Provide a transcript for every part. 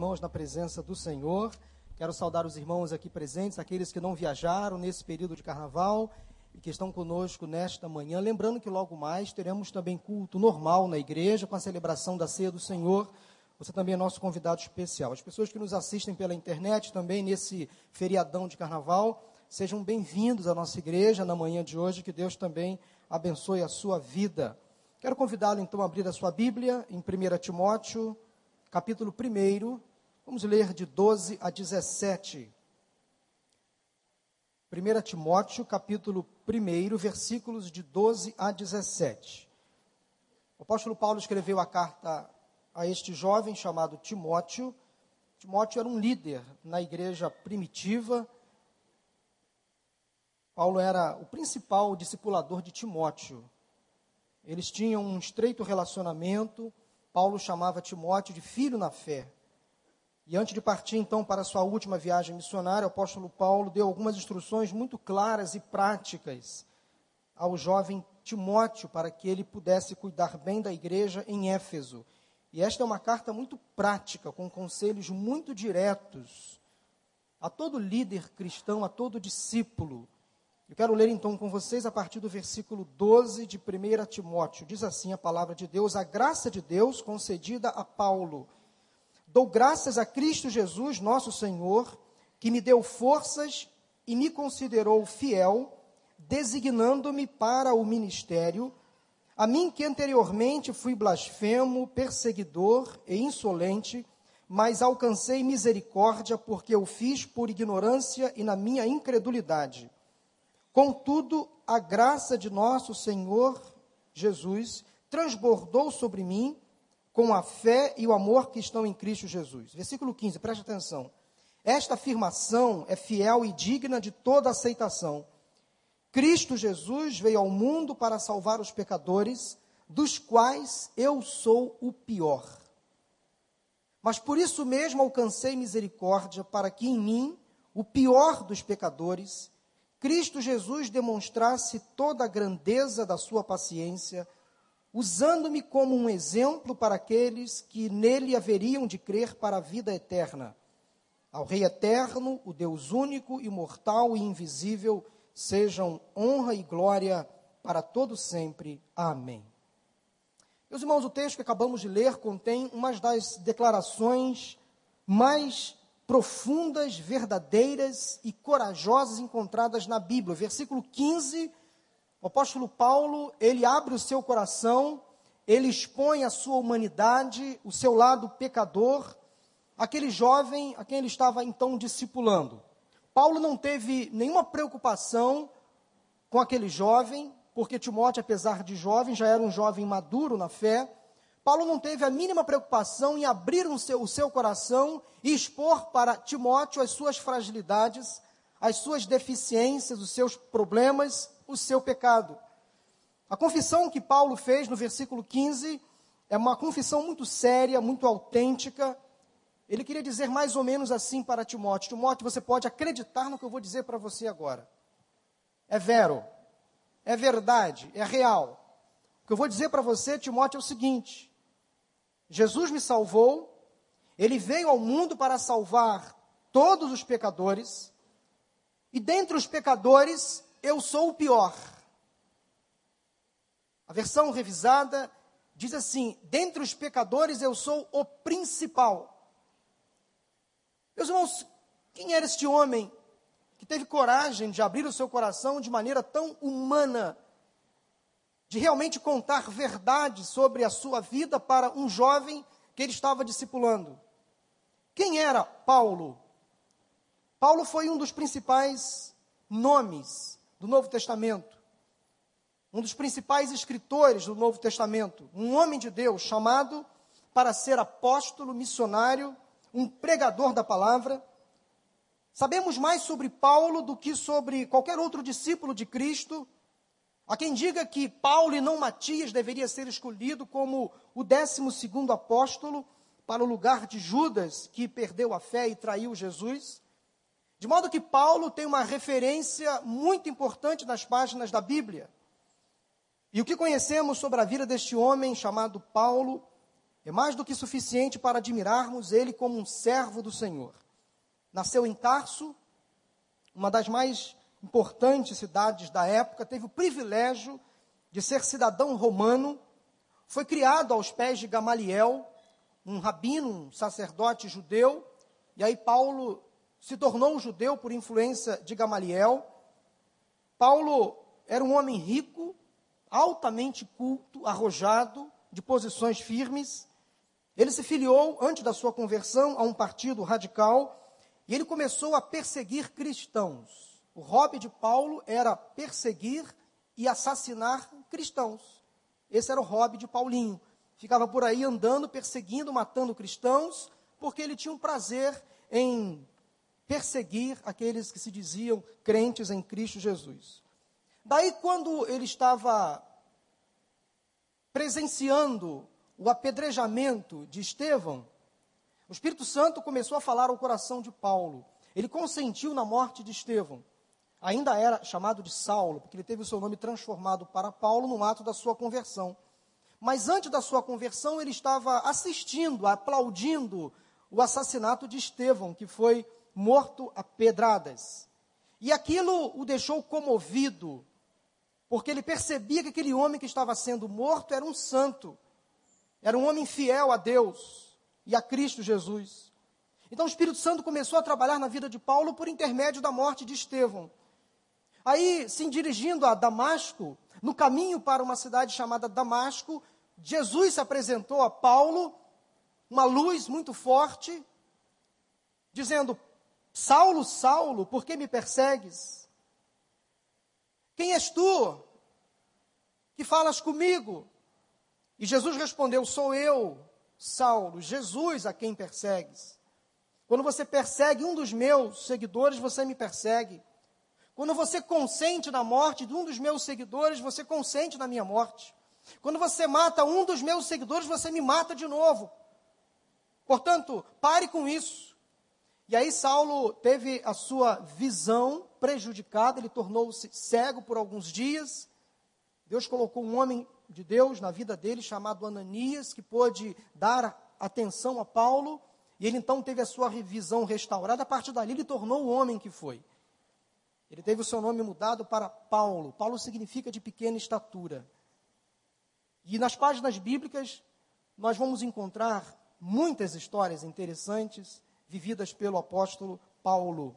irmãos na presença do Senhor. Quero saudar os irmãos aqui presentes, aqueles que não viajaram nesse período de carnaval e que estão conosco nesta manhã. Lembrando que logo mais teremos também culto normal na igreja, com a celebração da ceia do Senhor. Você também é nosso convidado especial. As pessoas que nos assistem pela internet também nesse feriadão de carnaval, sejam bem-vindos à nossa igreja na manhã de hoje. Que Deus também abençoe a sua vida. Quero convidá-lo então a abrir a sua Bíblia em 1 Timóteo, capítulo 1. Vamos ler de 12 a 17. 1 Timóteo, capítulo 1, versículos de 12 a 17. O apóstolo Paulo escreveu a carta a este jovem chamado Timóteo. Timóteo era um líder na igreja primitiva. Paulo era o principal discipulador de Timóteo. Eles tinham um estreito relacionamento. Paulo chamava Timóteo de filho na fé. E antes de partir então para sua última viagem missionária, o apóstolo Paulo deu algumas instruções muito claras e práticas ao jovem Timóteo para que ele pudesse cuidar bem da igreja em Éfeso. E esta é uma carta muito prática, com conselhos muito diretos a todo líder cristão, a todo discípulo eu quero ler então com vocês a partir do versículo 12 de 1 Timóteo. Diz assim a palavra de Deus: A graça de Deus concedida a Paulo. Dou graças a Cristo Jesus, nosso Senhor, que me deu forças e me considerou fiel, designando-me para o ministério, a mim que anteriormente fui blasfemo, perseguidor e insolente, mas alcancei misericórdia porque eu fiz por ignorância e na minha incredulidade. Contudo, a graça de nosso Senhor Jesus transbordou sobre mim com a fé e o amor que estão em Cristo Jesus. Versículo 15, preste atenção. Esta afirmação é fiel e digna de toda aceitação. Cristo Jesus veio ao mundo para salvar os pecadores, dos quais eu sou o pior. Mas por isso mesmo alcancei misericórdia, para que em mim, o pior dos pecadores, Cristo Jesus demonstrasse toda a grandeza da sua paciência, usando-me como um exemplo para aqueles que nele haveriam de crer para a vida eterna. Ao Rei eterno, o Deus único, imortal e invisível, sejam honra e glória para todo sempre. Amém. Meus irmãos, o texto que acabamos de ler contém uma das declarações mais profundas, verdadeiras e corajosas encontradas na Bíblia. Versículo 15, o apóstolo Paulo, ele abre o seu coração, ele expõe a sua humanidade, o seu lado pecador, aquele jovem a quem ele estava então discipulando. Paulo não teve nenhuma preocupação com aquele jovem, porque Timóteo, apesar de jovem, já era um jovem maduro na fé, Paulo não teve a mínima preocupação em abrir um seu, o seu coração e expor para Timóteo as suas fragilidades, as suas deficiências, os seus problemas, o seu pecado. A confissão que Paulo fez no versículo 15 é uma confissão muito séria, muito autêntica. Ele queria dizer mais ou menos assim para Timóteo: Timóteo, você pode acreditar no que eu vou dizer para você agora. É vero, é verdade, é real. O que eu vou dizer para você, Timóteo, é o seguinte: Jesus me salvou, ele veio ao mundo para salvar todos os pecadores, e dentre os pecadores, eu sou o pior. A versão revisada diz assim: dentre os pecadores, eu sou o principal. Meus irmãos, quem era este homem que teve coragem de abrir o seu coração de maneira tão humana de realmente contar verdade sobre a sua vida para um jovem que ele estava discipulando. Quem era Paulo? Paulo foi um dos principais nomes do Novo Testamento, um dos principais escritores do Novo Testamento, um homem de Deus chamado para ser apóstolo, missionário, um pregador da palavra. Sabemos mais sobre Paulo do que sobre qualquer outro discípulo de Cristo Há quem diga que Paulo e não Matias deveria ser escolhido como o décimo segundo apóstolo para o lugar de Judas, que perdeu a fé e traiu Jesus. De modo que Paulo tem uma referência muito importante nas páginas da Bíblia. E o que conhecemos sobre a vida deste homem chamado Paulo é mais do que suficiente para admirarmos ele como um servo do Senhor. Nasceu em Tarso, uma das mais importantes cidades da época, teve o privilégio de ser cidadão romano, foi criado aos pés de Gamaliel, um rabino, um sacerdote judeu, e aí Paulo se tornou judeu por influência de Gamaliel. Paulo era um homem rico, altamente culto, arrojado, de posições firmes. Ele se filiou, antes da sua conversão, a um partido radical e ele começou a perseguir cristãos. O hobby de Paulo era perseguir e assassinar cristãos. Esse era o hobby de Paulinho. Ficava por aí andando, perseguindo, matando cristãos, porque ele tinha um prazer em perseguir aqueles que se diziam crentes em Cristo Jesus. Daí, quando ele estava presenciando o apedrejamento de Estevão, o Espírito Santo começou a falar ao coração de Paulo. Ele consentiu na morte de Estevão. Ainda era chamado de Saulo, porque ele teve o seu nome transformado para Paulo no ato da sua conversão. Mas antes da sua conversão, ele estava assistindo, aplaudindo o assassinato de Estevão, que foi morto a pedradas. E aquilo o deixou comovido, porque ele percebia que aquele homem que estava sendo morto era um santo, era um homem fiel a Deus e a Cristo Jesus. Então o Espírito Santo começou a trabalhar na vida de Paulo por intermédio da morte de Estevão. Aí, se dirigindo a Damasco, no caminho para uma cidade chamada Damasco, Jesus se apresentou a Paulo, uma luz muito forte, dizendo: Saulo, Saulo, por que me persegues? Quem és tu que falas comigo? E Jesus respondeu: Sou eu, Saulo, Jesus a quem persegues. Quando você persegue um dos meus seguidores, você me persegue. Quando você consente na morte de um dos meus seguidores, você consente na minha morte. Quando você mata um dos meus seguidores, você me mata de novo. Portanto, pare com isso. E aí Saulo teve a sua visão prejudicada, ele tornou-se cego por alguns dias. Deus colocou um homem de Deus na vida dele chamado Ananias, que pôde dar atenção a Paulo, e ele então teve a sua visão restaurada. A partir dali ele tornou o homem que foi. Ele teve o seu nome mudado para Paulo. Paulo significa de pequena estatura. E nas páginas bíblicas nós vamos encontrar muitas histórias interessantes vividas pelo apóstolo Paulo.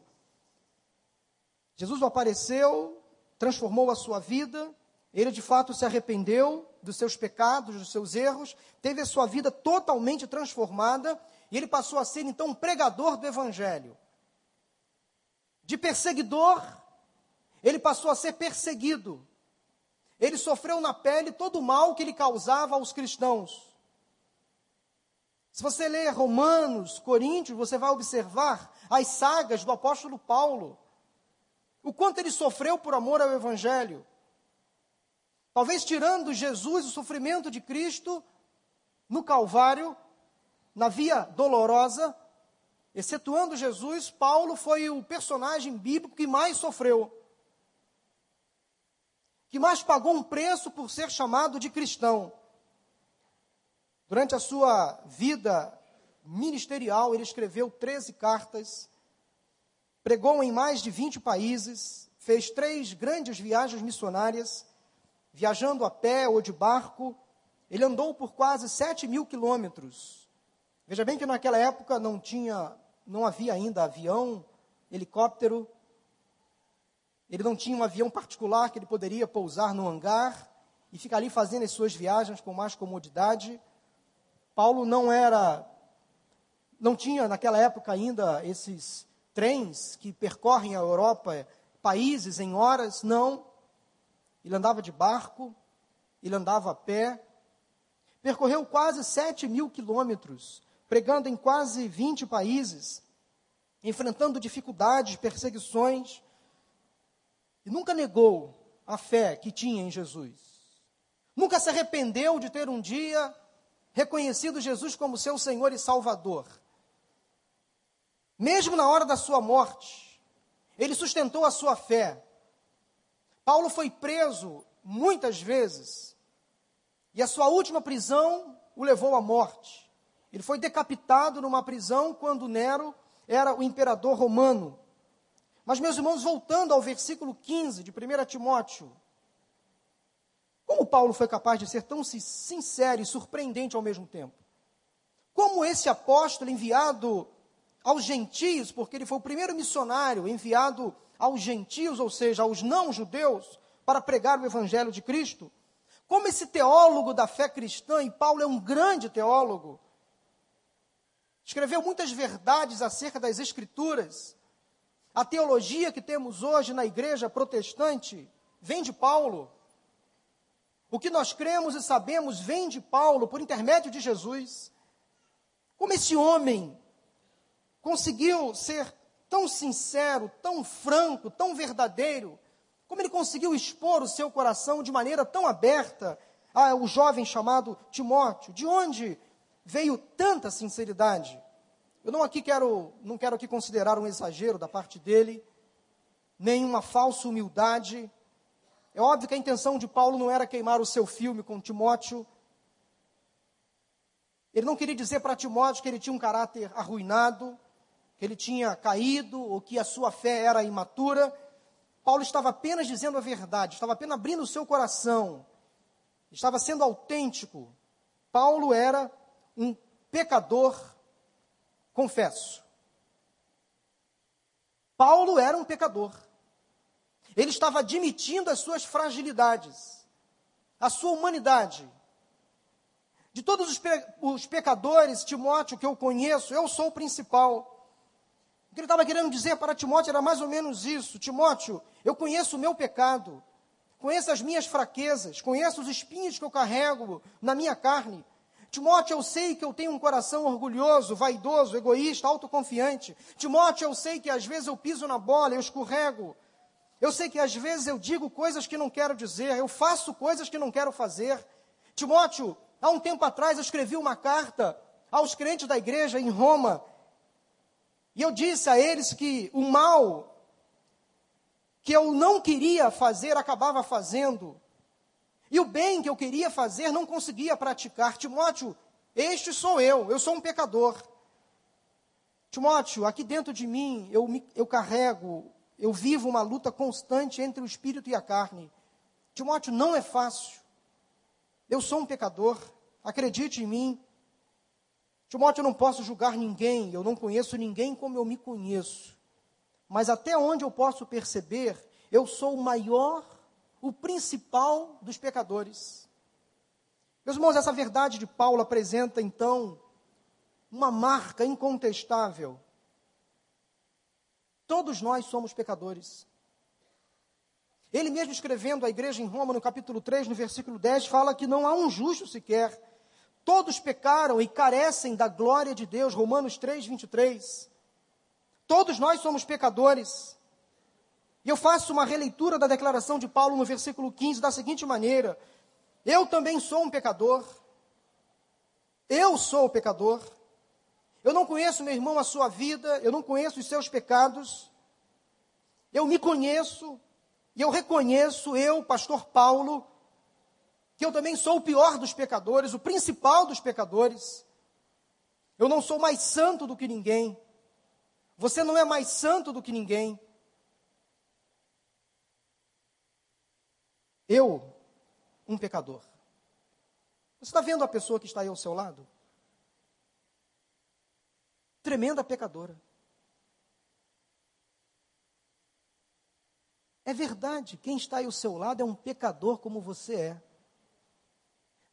Jesus apareceu, transformou a sua vida, ele de fato se arrependeu dos seus pecados, dos seus erros, teve a sua vida totalmente transformada e ele passou a ser então um pregador do evangelho. De perseguidor, ele passou a ser perseguido. Ele sofreu na pele todo o mal que ele causava aos cristãos. Se você ler Romanos, Coríntios, você vai observar as sagas do apóstolo Paulo. O quanto ele sofreu por amor ao Evangelho. Talvez tirando Jesus, o sofrimento de Cristo no Calvário, na via dolorosa, excetuando Jesus, Paulo foi o personagem bíblico que mais sofreu. Que mais pagou um preço por ser chamado de cristão. Durante a sua vida ministerial, ele escreveu 13 cartas, pregou em mais de 20 países, fez três grandes viagens missionárias, viajando a pé ou de barco. Ele andou por quase 7 mil quilômetros. Veja bem que naquela época não tinha, não havia ainda avião, helicóptero. Ele não tinha um avião particular que ele poderia pousar no hangar e ficar ali fazendo as suas viagens com mais comodidade. Paulo não era, não tinha naquela época ainda esses trens que percorrem a Europa, países em horas, não. Ele andava de barco, ele andava a pé, percorreu quase 7 mil quilômetros, pregando em quase 20 países, enfrentando dificuldades, perseguições, e nunca negou a fé que tinha em Jesus. Nunca se arrependeu de ter um dia reconhecido Jesus como seu Senhor e Salvador. Mesmo na hora da sua morte, ele sustentou a sua fé. Paulo foi preso muitas vezes, e a sua última prisão o levou à morte. Ele foi decapitado numa prisão quando Nero era o imperador romano. Mas, meus irmãos, voltando ao versículo 15 de 1 Timóteo, como Paulo foi capaz de ser tão sincero e surpreendente ao mesmo tempo? Como esse apóstolo enviado aos gentios, porque ele foi o primeiro missionário enviado aos gentios, ou seja, aos não-judeus, para pregar o evangelho de Cristo, como esse teólogo da fé cristã, e Paulo é um grande teólogo, escreveu muitas verdades acerca das Escrituras. A teologia que temos hoje na igreja protestante vem de Paulo. O que nós cremos e sabemos vem de Paulo por intermédio de Jesus. Como esse homem conseguiu ser tão sincero, tão franco, tão verdadeiro, como ele conseguiu expor o seu coração de maneira tão aberta ao jovem chamado Timóteo? De onde veio tanta sinceridade? Eu não aqui quero, não quero aqui considerar um exagero da parte dele, nem uma falsa humildade. É óbvio que a intenção de Paulo não era queimar o seu filme com Timóteo. Ele não queria dizer para Timóteo que ele tinha um caráter arruinado, que ele tinha caído ou que a sua fé era imatura. Paulo estava apenas dizendo a verdade, estava apenas abrindo o seu coração, estava sendo autêntico. Paulo era um pecador, confesso. Paulo era um pecador. Ele estava admitindo as suas fragilidades, a sua humanidade. De todos os, pe os pecadores, Timóteo, que eu conheço, eu sou o principal. O que ele estava querendo dizer para Timóteo era mais ou menos isso: Timóteo, eu conheço o meu pecado, conheço as minhas fraquezas, conheço os espinhos que eu carrego na minha carne. Timóteo, eu sei que eu tenho um coração orgulhoso, vaidoso, egoísta, autoconfiante. Timóteo, eu sei que às vezes eu piso na bola, eu escorrego. Eu sei que às vezes eu digo coisas que não quero dizer, eu faço coisas que não quero fazer. Timóteo, há um tempo atrás eu escrevi uma carta aos crentes da igreja em Roma, e eu disse a eles que o mal que eu não queria fazer, acabava fazendo. E o bem que eu queria fazer, não conseguia praticar. Timóteo, este sou eu, eu sou um pecador. Timóteo, aqui dentro de mim, eu, me, eu carrego, eu vivo uma luta constante entre o espírito e a carne. Timóteo, não é fácil. Eu sou um pecador, acredite em mim. Timóteo, eu não posso julgar ninguém, eu não conheço ninguém como eu me conheço. Mas até onde eu posso perceber, eu sou o maior, o principal dos pecadores. Meus irmãos, essa verdade de Paulo apresenta então uma marca incontestável. Todos nós somos pecadores. Ele mesmo escrevendo à igreja em Roma, no capítulo 3, no versículo 10, fala que não há um justo sequer Todos pecaram e carecem da glória de Deus. Romanos 3, 23. Todos nós somos pecadores. E eu faço uma releitura da declaração de Paulo no versículo 15 da seguinte maneira: Eu também sou um pecador. Eu sou o pecador. Eu não conheço, meu irmão, a sua vida, eu não conheço os seus pecados. Eu me conheço e eu reconheço, eu, pastor Paulo, que eu também sou o pior dos pecadores, o principal dos pecadores. Eu não sou mais santo do que ninguém. Você não é mais santo do que ninguém. Eu, um pecador. Você está vendo a pessoa que está aí ao seu lado? Tremenda pecadora. É verdade, quem está aí ao seu lado é um pecador como você é.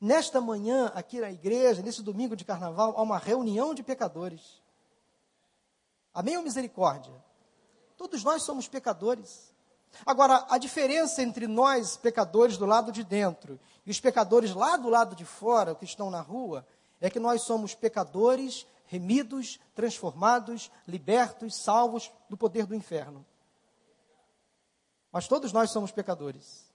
Nesta manhã, aqui na igreja, nesse domingo de carnaval, há uma reunião de pecadores. Amém ou misericórdia? Todos nós somos pecadores. Agora, a diferença entre nós, pecadores do lado de dentro, e os pecadores lá do lado de fora, que estão na rua, é que nós somos pecadores remidos, transformados, libertos, salvos do poder do inferno. Mas todos nós somos pecadores.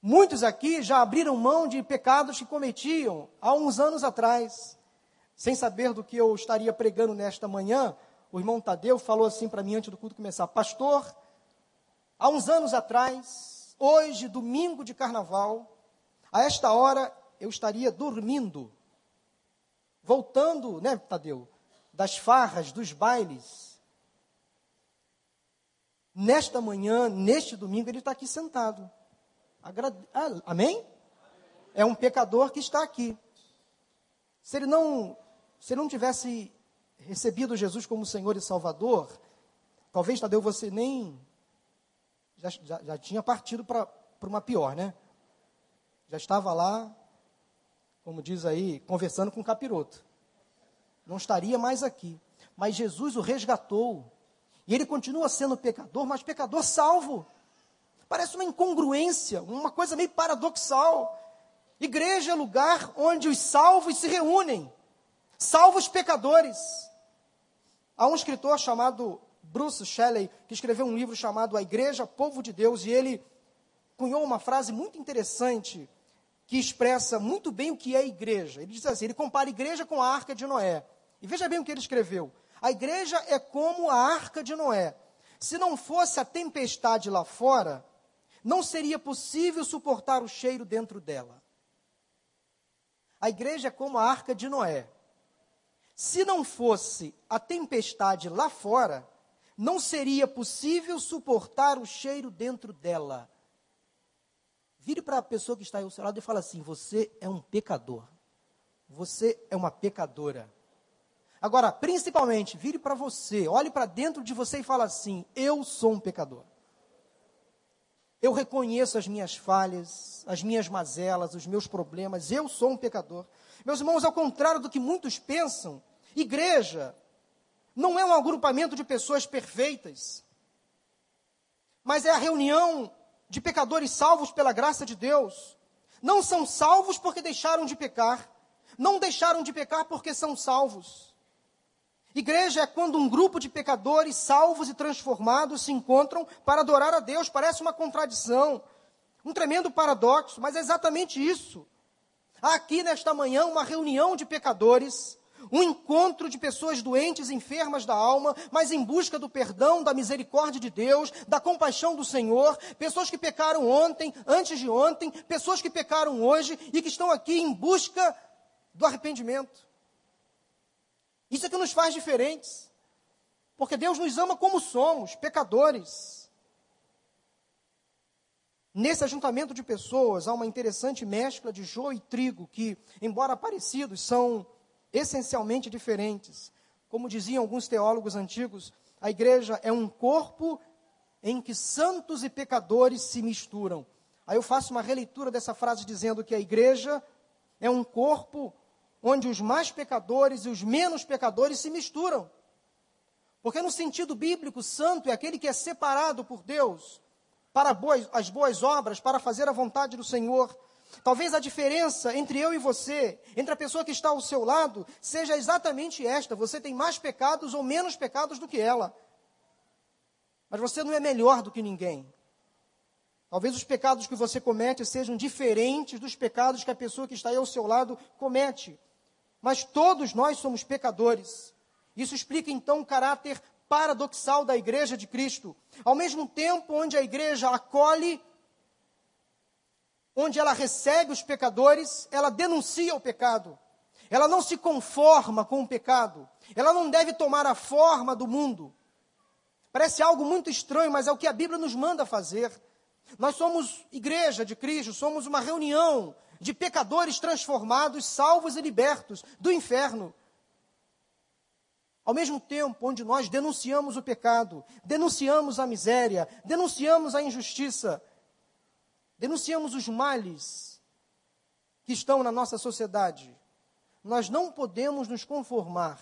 Muitos aqui já abriram mão de pecados que cometiam há uns anos atrás. Sem saber do que eu estaria pregando nesta manhã, o irmão Tadeu falou assim para mim antes do culto começar: Pastor, há uns anos atrás, hoje, domingo de carnaval, a esta hora eu estaria dormindo voltando, né, Tadeu, das farras, dos bailes. Nesta manhã, neste domingo, ele está aqui sentado. Agrade... Ah, amém? É um pecador que está aqui. Se ele não, se ele não tivesse recebido Jesus como Senhor e Salvador, talvez Tadeu você nem já, já, já tinha partido para uma pior, né? Já estava lá, como diz aí, conversando com o capiroto. Não estaria mais aqui. Mas Jesus o resgatou. E ele continua sendo pecador, mas pecador salvo. Parece uma incongruência, uma coisa meio paradoxal. Igreja é lugar onde os salvos se reúnem, salvos pecadores. Há um escritor chamado Bruce Shelley que escreveu um livro chamado A Igreja, Povo de Deus, e ele cunhou uma frase muito interessante que expressa muito bem o que é igreja. Ele diz assim: ele compara a igreja com a arca de Noé. E veja bem o que ele escreveu: a igreja é como a arca de Noé. Se não fosse a tempestade lá fora, não seria possível suportar o cheiro dentro dela. A igreja é como a arca de Noé. Se não fosse a tempestade lá fora, não seria possível suportar o cheiro dentro dela. Vire para a pessoa que está ao seu lado e fala assim: Você é um pecador. Você é uma pecadora. Agora, principalmente, vire para você, olhe para dentro de você e fala assim: Eu sou um pecador. Eu reconheço as minhas falhas, as minhas mazelas, os meus problemas. Eu sou um pecador. Meus irmãos, ao contrário do que muitos pensam, igreja não é um agrupamento de pessoas perfeitas, mas é a reunião de pecadores salvos pela graça de Deus. Não são salvos porque deixaram de pecar, não deixaram de pecar porque são salvos. Igreja é quando um grupo de pecadores salvos e transformados se encontram para adorar a Deus. Parece uma contradição, um tremendo paradoxo, mas é exatamente isso. Há aqui nesta manhã uma reunião de pecadores um encontro de pessoas doentes, enfermas da alma, mas em busca do perdão, da misericórdia de Deus, da compaixão do Senhor, pessoas que pecaram ontem, antes de ontem, pessoas que pecaram hoje e que estão aqui em busca do arrependimento. Isso é que nos faz diferentes. Porque Deus nos ama como somos, pecadores. Nesse ajuntamento de pessoas há uma interessante mescla de joio e trigo, que, embora parecidos, são essencialmente diferentes. Como diziam alguns teólogos antigos, a igreja é um corpo em que santos e pecadores se misturam. Aí eu faço uma releitura dessa frase dizendo que a igreja é um corpo onde os mais pecadores e os menos pecadores se misturam. Porque no sentido bíblico, santo é aquele que é separado por Deus para boas, as boas obras, para fazer a vontade do Senhor. Talvez a diferença entre eu e você, entre a pessoa que está ao seu lado, seja exatamente esta: você tem mais pecados ou menos pecados do que ela. Mas você não é melhor do que ninguém. Talvez os pecados que você comete sejam diferentes dos pecados que a pessoa que está aí ao seu lado comete. Mas todos nós somos pecadores. Isso explica então o caráter paradoxal da igreja de Cristo. Ao mesmo tempo onde a igreja acolhe onde ela recebe os pecadores, ela denuncia o pecado. Ela não se conforma com o pecado. Ela não deve tomar a forma do mundo. Parece algo muito estranho, mas é o que a Bíblia nos manda fazer. Nós somos igreja de Cristo, somos uma reunião de pecadores transformados, salvos e libertos do inferno. Ao mesmo tempo, onde nós denunciamos o pecado, denunciamos a miséria, denunciamos a injustiça, denunciamos os males que estão na nossa sociedade, nós não podemos nos conformar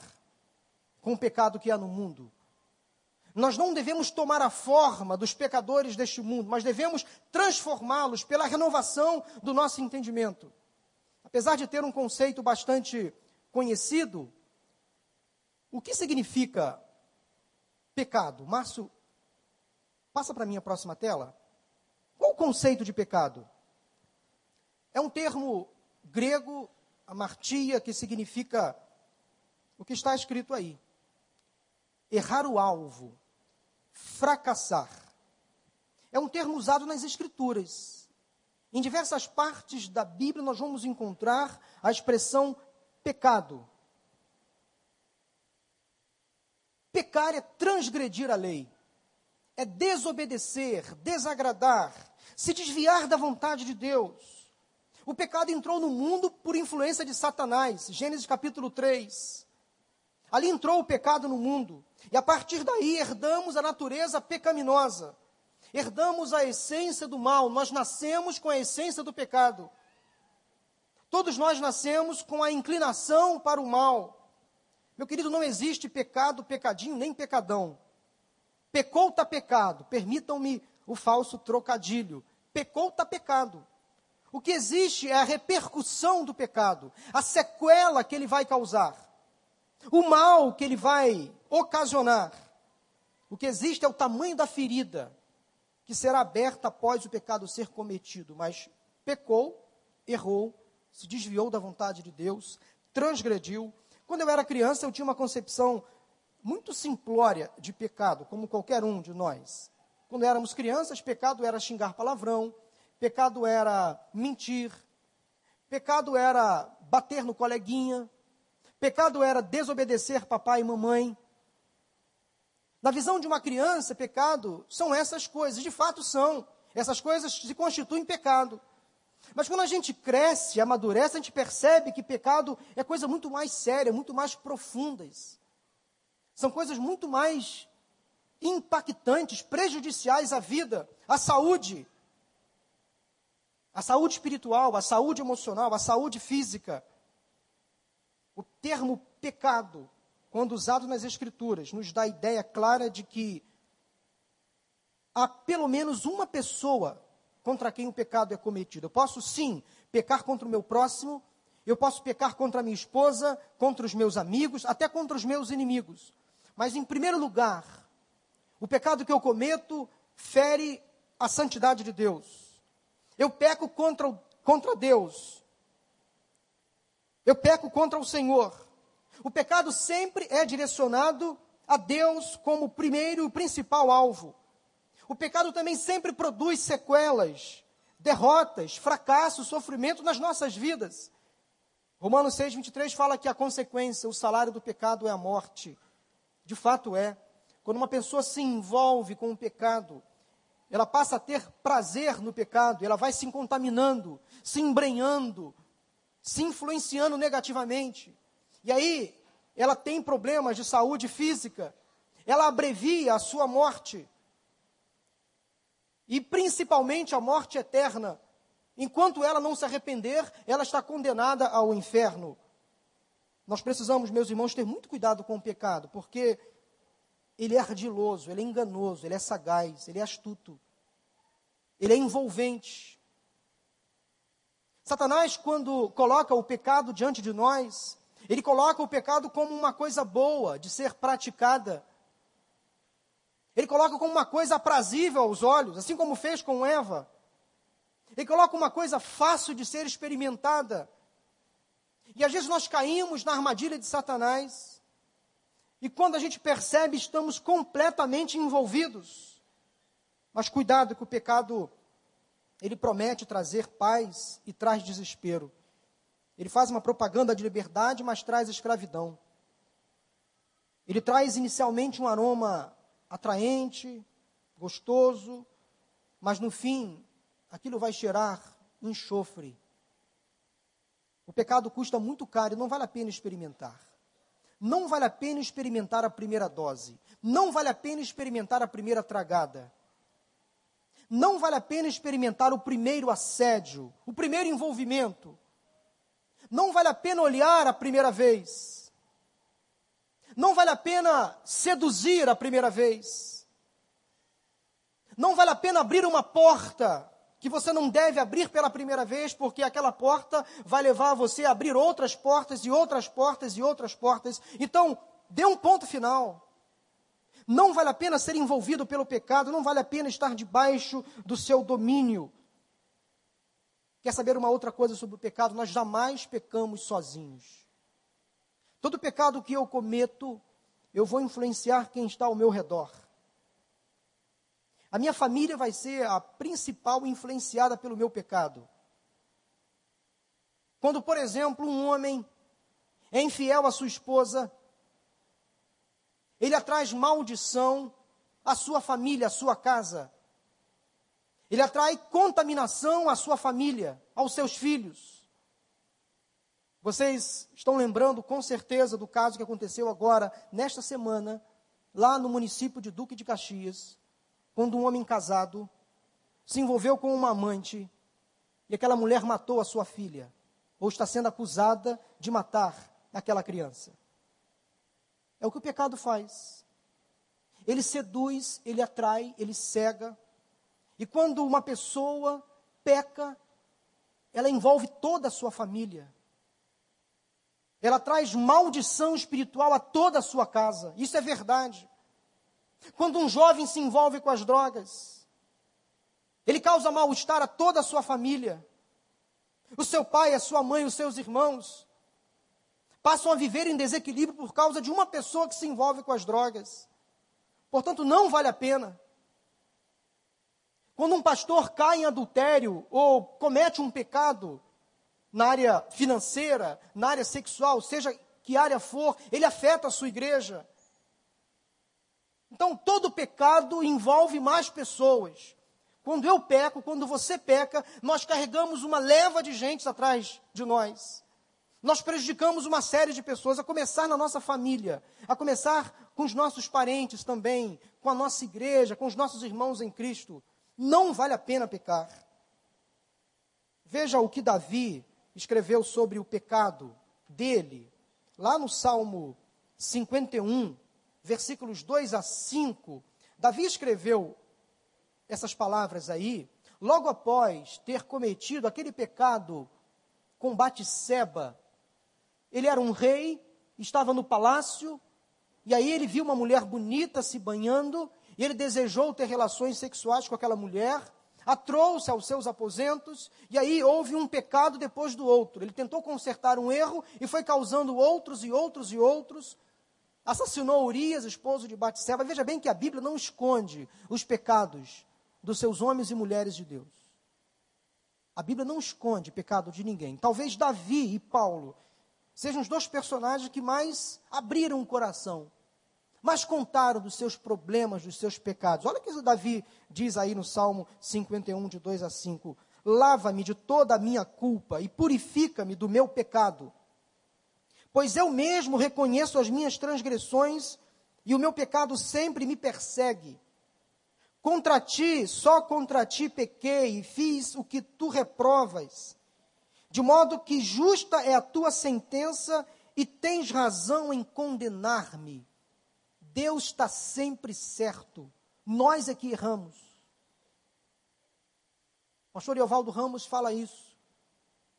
com o pecado que há no mundo. Nós não devemos tomar a forma dos pecadores deste mundo, mas devemos transformá-los pela renovação do nosso entendimento. Apesar de ter um conceito bastante conhecido, o que significa pecado? Márcio, passa para mim a próxima tela. O conceito de pecado? É um termo grego, amartia, que significa o que está escrito aí. Errar o alvo, fracassar. É um termo usado nas escrituras. Em diversas partes da Bíblia nós vamos encontrar a expressão pecado. Pecar é transgredir a lei, é desobedecer, desagradar, se desviar da vontade de Deus. O pecado entrou no mundo por influência de Satanás, Gênesis capítulo 3. Ali entrou o pecado no mundo, e a partir daí herdamos a natureza pecaminosa, herdamos a essência do mal, nós nascemos com a essência do pecado. Todos nós nascemos com a inclinação para o mal. Meu querido, não existe pecado, pecadinho, nem pecadão. Pecou está pecado. Permitam-me o falso trocadilho. Pecou está pecado. O que existe é a repercussão do pecado, a sequela que ele vai causar, o mal que ele vai ocasionar. O que existe é o tamanho da ferida que será aberta após o pecado ser cometido. Mas pecou, errou, se desviou da vontade de Deus, transgrediu. Quando eu era criança, eu tinha uma concepção muito simplória de pecado, como qualquer um de nós. Quando éramos crianças, pecado era xingar palavrão, pecado era mentir, pecado era bater no coleguinha, pecado era desobedecer papai e mamãe. Na visão de uma criança, pecado são essas coisas, de fato são. Essas coisas se constituem pecado. Mas quando a gente cresce, amadurece, a gente percebe que pecado é coisa muito mais séria, muito mais profundas. São coisas muito mais impactantes, prejudiciais à vida, à saúde, à saúde espiritual, à saúde emocional, à saúde física. O termo pecado, quando usado nas Escrituras, nos dá a ideia clara de que há pelo menos uma pessoa contra quem o pecado é cometido. Eu posso sim pecar contra o meu próximo, eu posso pecar contra a minha esposa, contra os meus amigos, até contra os meus inimigos. Mas em primeiro lugar, o pecado que eu cometo fere a santidade de Deus. Eu peco contra, contra Deus. Eu peco contra o Senhor. O pecado sempre é direcionado a Deus como primeiro e principal alvo. O pecado também sempre produz sequelas, derrotas, fracasso, sofrimento nas nossas vidas. Romanos 6, 23 fala que a consequência, o salário do pecado é a morte. De fato é. Quando uma pessoa se envolve com o pecado, ela passa a ter prazer no pecado, ela vai se contaminando, se embrenhando, se influenciando negativamente. E aí, ela tem problemas de saúde física, ela abrevia a sua morte, e principalmente a morte eterna. Enquanto ela não se arrepender, ela está condenada ao inferno. Nós precisamos, meus irmãos, ter muito cuidado com o pecado, porque ele é ardiloso, ele é enganoso, ele é sagaz, ele é astuto, ele é envolvente. Satanás, quando coloca o pecado diante de nós, ele coloca o pecado como uma coisa boa de ser praticada. Ele coloca como uma coisa aprazível aos olhos, assim como fez com Eva. Ele coloca uma coisa fácil de ser experimentada. E às vezes nós caímos na armadilha de Satanás. E quando a gente percebe, estamos completamente envolvidos. Mas cuidado que o pecado, ele promete trazer paz e traz desespero. Ele faz uma propaganda de liberdade, mas traz escravidão. Ele traz inicialmente um aroma atraente, gostoso, mas no fim, aquilo vai cheirar enxofre. O pecado custa muito caro e não vale a pena experimentar. Não vale a pena experimentar a primeira dose. Não vale a pena experimentar a primeira tragada. Não vale a pena experimentar o primeiro assédio, o primeiro envolvimento. Não vale a pena olhar a primeira vez. Não vale a pena seduzir a primeira vez. Não vale a pena abrir uma porta que você não deve abrir pela primeira vez, porque aquela porta vai levar você a abrir outras portas e outras portas e outras portas. Então, dê um ponto final. Não vale a pena ser envolvido pelo pecado, não vale a pena estar debaixo do seu domínio. Quer saber uma outra coisa sobre o pecado? Nós jamais pecamos sozinhos. Todo pecado que eu cometo, eu vou influenciar quem está ao meu redor. A minha família vai ser a principal influenciada pelo meu pecado. Quando, por exemplo, um homem é infiel à sua esposa, ele atrai maldição à sua família, à sua casa. Ele atrai contaminação à sua família, aos seus filhos. Vocês estão lembrando com certeza do caso que aconteceu agora, nesta semana, lá no município de Duque de Caxias, quando um homem casado se envolveu com uma amante e aquela mulher matou a sua filha, ou está sendo acusada de matar aquela criança. É o que o pecado faz. Ele seduz, ele atrai, ele cega. E quando uma pessoa peca, ela envolve toda a sua família. Ela traz maldição espiritual a toda a sua casa. Isso é verdade. Quando um jovem se envolve com as drogas, ele causa mal-estar a toda a sua família. O seu pai, a sua mãe, os seus irmãos passam a viver em desequilíbrio por causa de uma pessoa que se envolve com as drogas. Portanto, não vale a pena. Quando um pastor cai em adultério ou comete um pecado na área financeira, na área sexual, seja que área for, ele afeta a sua igreja. Então, todo pecado envolve mais pessoas. Quando eu peco, quando você peca, nós carregamos uma leva de gente atrás de nós. Nós prejudicamos uma série de pessoas, a começar na nossa família, a começar com os nossos parentes também, com a nossa igreja, com os nossos irmãos em Cristo. Não vale a pena pecar. Veja o que Davi escreveu sobre o pecado dele, lá no Salmo 51, versículos 2 a 5. Davi escreveu essas palavras aí, logo após ter cometido aquele pecado com Batseba. Ele era um rei, estava no palácio, e aí ele viu uma mulher bonita se banhando, e ele desejou ter relações sexuais com aquela mulher, a trouxe aos seus aposentos, e aí houve um pecado depois do outro. Ele tentou consertar um erro e foi causando outros e outros e outros. Assassinou Urias, esposo de Batseba. Veja bem que a Bíblia não esconde os pecados dos seus homens e mulheres de Deus. A Bíblia não esconde pecado de ninguém. Talvez Davi e Paulo sejam os dois personagens que mais abriram o coração, mais contaram dos seus problemas, dos seus pecados. Olha o que Davi diz aí no Salmo 51, de 2 a 5: Lava-me de toda a minha culpa e purifica-me do meu pecado. Pois eu mesmo reconheço as minhas transgressões e o meu pecado sempre me persegue. Contra ti, só contra ti pequei e fiz o que tu reprovas, de modo que justa é a tua sentença e tens razão em condenar-me. Deus está sempre certo, nós é que erramos. O pastor Eovaldo Ramos fala isso.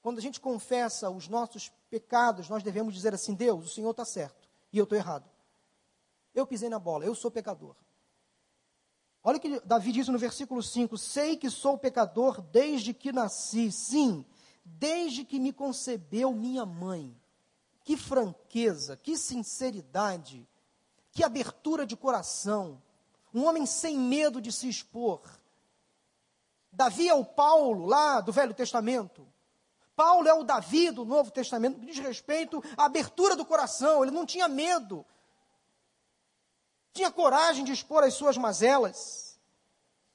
Quando a gente confessa os nossos pecados, nós devemos dizer assim: Deus, o Senhor está certo e eu estou errado. Eu pisei na bola, eu sou pecador. Olha que Davi diz no versículo 5: Sei que sou pecador desde que nasci, sim, desde que me concebeu minha mãe. Que franqueza, que sinceridade, que abertura de coração. Um homem sem medo de se expor. Davi é o Paulo lá do Velho Testamento. Paulo é o Davi do Novo Testamento, que diz respeito à abertura do coração. Ele não tinha medo tinha coragem de expor as suas mazelas.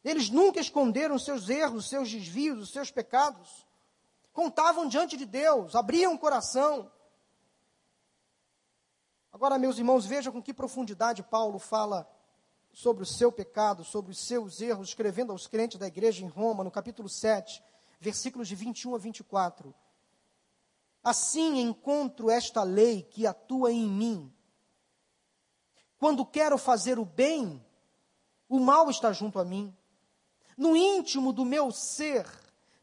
Eles nunca esconderam seus erros, os seus desvios, os seus pecados. Contavam diante de Deus, abriam o coração. Agora, meus irmãos, vejam com que profundidade Paulo fala sobre o seu pecado, sobre os seus erros, escrevendo aos crentes da igreja em Roma, no capítulo 7, versículos de 21 a 24. Assim encontro esta lei que atua em mim, quando quero fazer o bem, o mal está junto a mim. No íntimo do meu ser,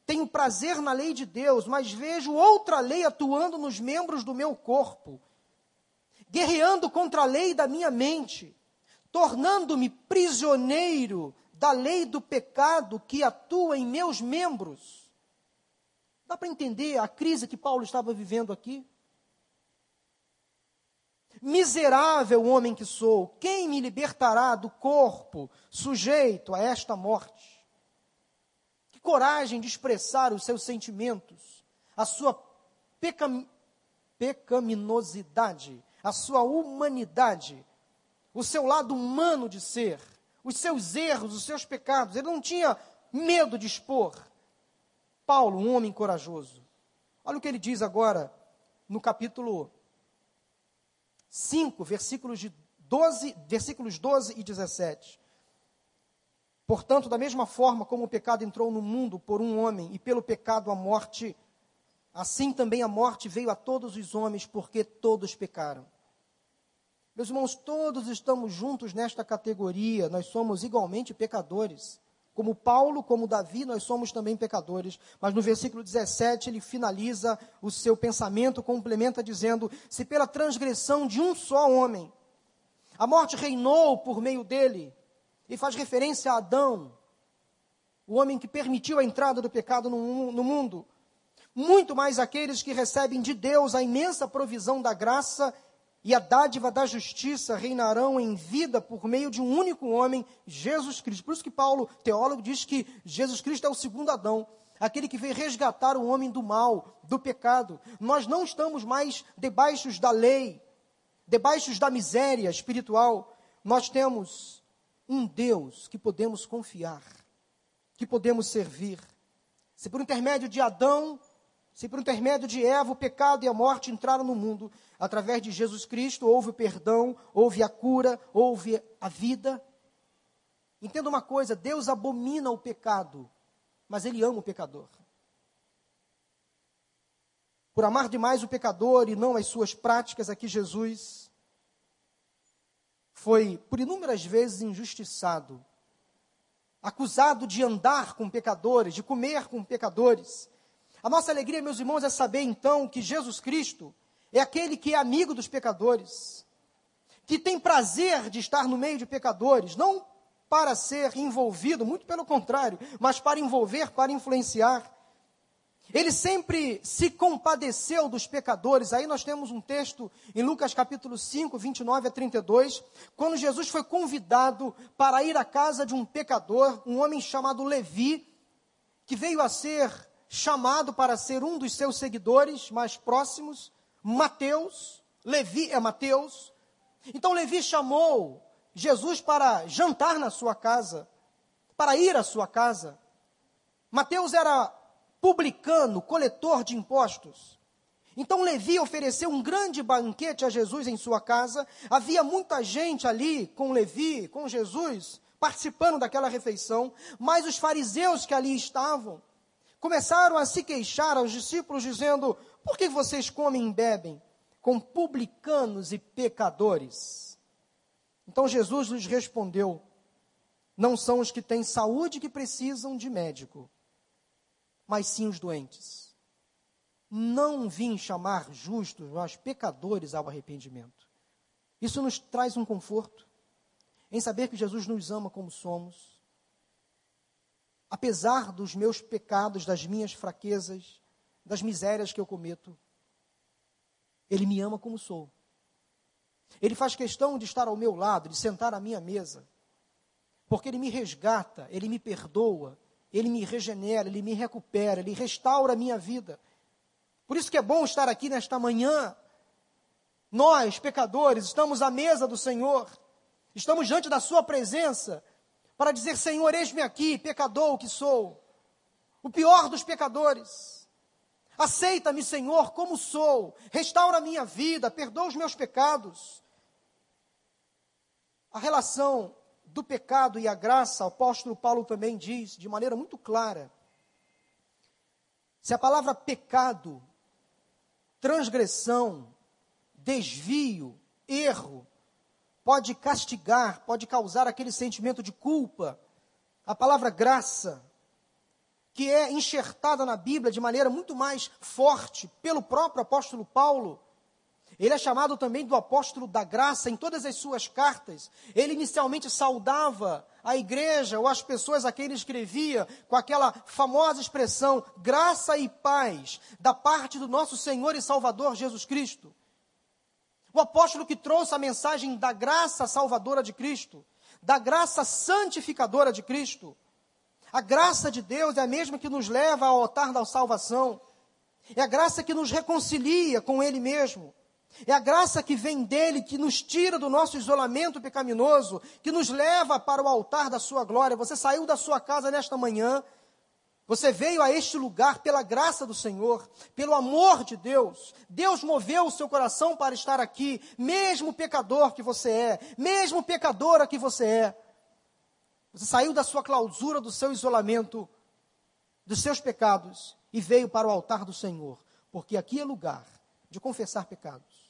tenho prazer na lei de Deus, mas vejo outra lei atuando nos membros do meu corpo, guerreando contra a lei da minha mente, tornando-me prisioneiro da lei do pecado que atua em meus membros. Dá para entender a crise que Paulo estava vivendo aqui? Miserável homem que sou, quem me libertará do corpo sujeito a esta morte? Que coragem de expressar os seus sentimentos, a sua pecam, pecaminosidade, a sua humanidade, o seu lado humano de ser, os seus erros, os seus pecados. Ele não tinha medo de expor. Paulo, um homem corajoso. Olha o que ele diz agora no capítulo 5, versículos, de 12, versículos 12 e 17. Portanto, da mesma forma como o pecado entrou no mundo por um homem e pelo pecado a morte, assim também a morte veio a todos os homens porque todos pecaram. Meus irmãos, todos estamos juntos nesta categoria, nós somos igualmente pecadores. Como Paulo, como Davi, nós somos também pecadores. Mas no versículo 17 ele finaliza o seu pensamento, complementa dizendo: Se pela transgressão de um só homem a morte reinou por meio dele, e faz referência a Adão, o homem que permitiu a entrada do pecado no, no mundo, muito mais aqueles que recebem de Deus a imensa provisão da graça e a dádiva da justiça reinarão em vida por meio de um único homem, Jesus Cristo. Por isso que Paulo, teólogo, diz que Jesus Cristo é o segundo Adão, aquele que veio resgatar o homem do mal, do pecado. Nós não estamos mais debaixo da lei, debaixo da miséria espiritual. Nós temos um Deus que podemos confiar, que podemos servir. Se por intermédio de Adão se por intermédio de Eva o pecado e a morte entraram no mundo, através de Jesus Cristo houve o perdão, houve a cura, houve a vida. Entenda uma coisa: Deus abomina o pecado, mas Ele ama o pecador. Por amar demais o pecador e não as suas práticas, aqui Jesus foi por inúmeras vezes injustiçado, acusado de andar com pecadores, de comer com pecadores. A nossa alegria, meus irmãos, é saber então que Jesus Cristo é aquele que é amigo dos pecadores, que tem prazer de estar no meio de pecadores, não para ser envolvido, muito pelo contrário, mas para envolver, para influenciar. Ele sempre se compadeceu dos pecadores. Aí nós temos um texto em Lucas capítulo 5, 29 a 32, quando Jesus foi convidado para ir à casa de um pecador, um homem chamado Levi, que veio a ser chamado para ser um dos seus seguidores mais próximos, Mateus, Levi é Mateus. Então Levi chamou Jesus para jantar na sua casa, para ir à sua casa. Mateus era publicano, coletor de impostos. Então Levi ofereceu um grande banquete a Jesus em sua casa. Havia muita gente ali com Levi, com Jesus, participando daquela refeição, mas os fariseus que ali estavam começaram a se queixar aos discípulos, dizendo: Por que vocês comem e bebem com publicanos e pecadores? Então Jesus lhes respondeu: Não são os que têm saúde que precisam de médico, mas sim os doentes. Não vim chamar justos, mas pecadores ao arrependimento. Isso nos traz um conforto em saber que Jesus nos ama como somos apesar dos meus pecados, das minhas fraquezas, das misérias que eu cometo, Ele me ama como sou. Ele faz questão de estar ao meu lado, de sentar à minha mesa, porque Ele me resgata, Ele me perdoa, Ele me regenera, Ele me recupera, Ele restaura a minha vida. Por isso que é bom estar aqui nesta manhã. Nós, pecadores, estamos à mesa do Senhor, estamos diante da Sua presença, para dizer: Senhor, eis-me aqui, pecador que sou, o pior dos pecadores. Aceita-me, Senhor, como sou, restaura a minha vida, perdoa os meus pecados. A relação do pecado e a graça, o apóstolo Paulo também diz de maneira muito clara. Se a palavra pecado, transgressão, desvio, erro, pode castigar, pode causar aquele sentimento de culpa. A palavra graça, que é enxertada na Bíblia de maneira muito mais forte pelo próprio apóstolo Paulo. Ele é chamado também do apóstolo da graça em todas as suas cartas. Ele inicialmente saudava a igreja ou as pessoas a quem ele escrevia com aquela famosa expressão graça e paz da parte do nosso Senhor e Salvador Jesus Cristo. O apóstolo que trouxe a mensagem da graça salvadora de Cristo, da graça santificadora de Cristo. A graça de Deus é a mesma que nos leva ao altar da salvação. É a graça que nos reconcilia com Ele mesmo. É a graça que vem dele, que nos tira do nosso isolamento pecaminoso, que nos leva para o altar da sua glória. Você saiu da sua casa nesta manhã, você veio a este lugar pela graça do Senhor, pelo amor de Deus. Deus moveu o seu coração para estar aqui, mesmo pecador que você é, mesmo pecadora que você é. Você saiu da sua clausura, do seu isolamento, dos seus pecados e veio para o altar do Senhor, porque aqui é lugar de confessar pecados.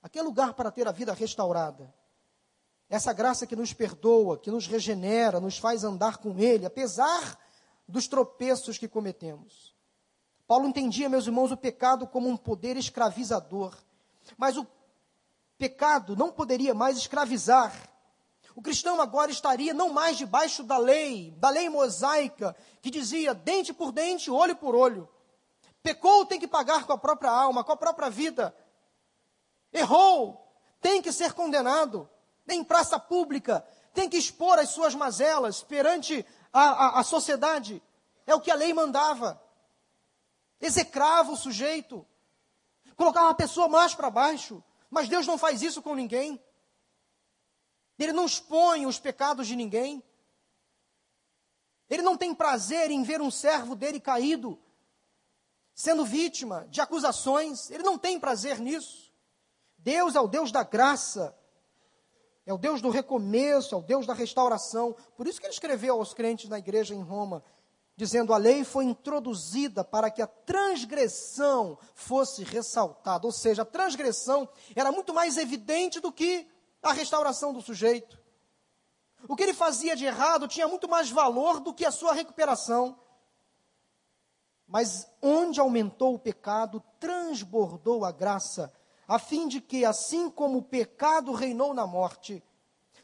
Aqui é lugar para ter a vida restaurada. Essa graça que nos perdoa, que nos regenera, nos faz andar com Ele, apesar dos tropeços que cometemos. Paulo entendia, meus irmãos, o pecado como um poder escravizador. Mas o pecado não poderia mais escravizar. O cristão agora estaria não mais debaixo da lei, da lei mosaica, que dizia dente por dente, olho por olho. Pecou, tem que pagar com a própria alma, com a própria vida errou, tem que ser condenado, em praça pública, tem que expor as suas mazelas perante a, a, a sociedade. É o que a lei mandava. Execrava o sujeito, colocava a pessoa mais para baixo. Mas Deus não faz isso com ninguém. Ele não expõe os pecados de ninguém. Ele não tem prazer em ver um servo dele caído, sendo vítima de acusações. Ele não tem prazer nisso. Deus é o Deus da graça, é o Deus do recomeço, é o Deus da restauração. Por isso que ele escreveu aos crentes na igreja em Roma, dizendo: a lei foi introduzida para que a transgressão fosse ressaltada. Ou seja, a transgressão era muito mais evidente do que a restauração do sujeito. O que ele fazia de errado tinha muito mais valor do que a sua recuperação. Mas onde aumentou o pecado, transbordou a graça a fim de que, assim como o pecado reinou na morte,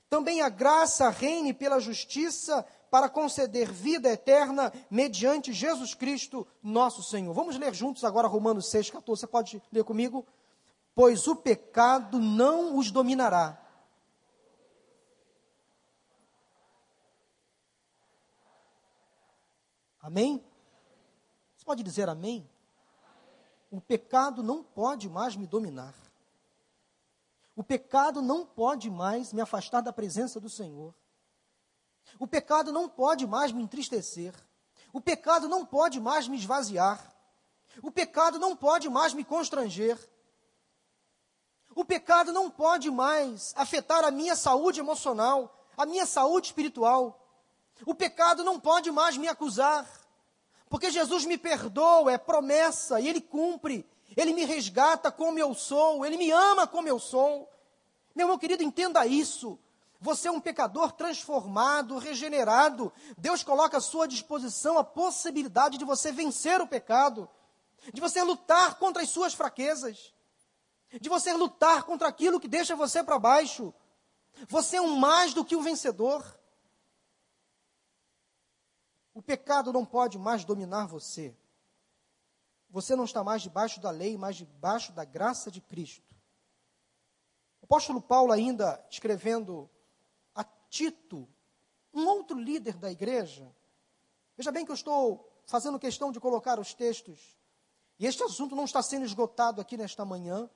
também a graça reine pela justiça para conceder vida eterna mediante Jesus Cristo, nosso Senhor. Vamos ler juntos agora Romanos 6, 14. Você pode ler comigo? Pois o pecado não os dominará. Amém? Você pode dizer amém? O pecado não pode mais me dominar. O pecado não pode mais me afastar da presença do Senhor. O pecado não pode mais me entristecer. O pecado não pode mais me esvaziar. O pecado não pode mais me constranger. O pecado não pode mais afetar a minha saúde emocional, a minha saúde espiritual. O pecado não pode mais me acusar. Porque Jesus me perdoa, é promessa, e Ele cumpre. Ele me resgata como eu sou, Ele me ama como eu sou. Meu irmão querido, entenda isso. Você é um pecador transformado, regenerado. Deus coloca à sua disposição a possibilidade de você vencer o pecado, de você lutar contra as suas fraquezas, de você lutar contra aquilo que deixa você para baixo. Você é um mais do que um vencedor. O pecado não pode mais dominar você. Você não está mais debaixo da lei, mas debaixo da graça de Cristo. O apóstolo Paulo, ainda escrevendo a Tito, um outro líder da igreja, veja bem que eu estou fazendo questão de colocar os textos, e este assunto não está sendo esgotado aqui nesta manhã,